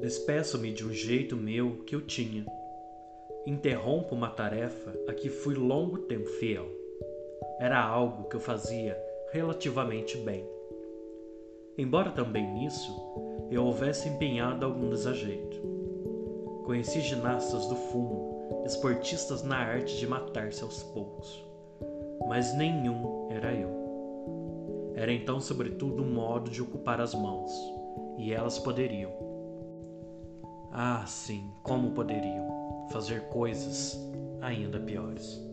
Despeço-me de um jeito meu que eu tinha. Interrompo uma tarefa a que fui longo tempo fiel. Era algo que eu fazia relativamente bem. Embora também nisso eu houvesse empenhado algum desajeito. Conheci ginastas do fumo, esportistas na arte de matar-se aos poucos, mas nenhum era eu. Era então, sobretudo, um modo de ocupar as mãos, e elas poderiam. Ah, sim, como poderiam fazer coisas ainda piores.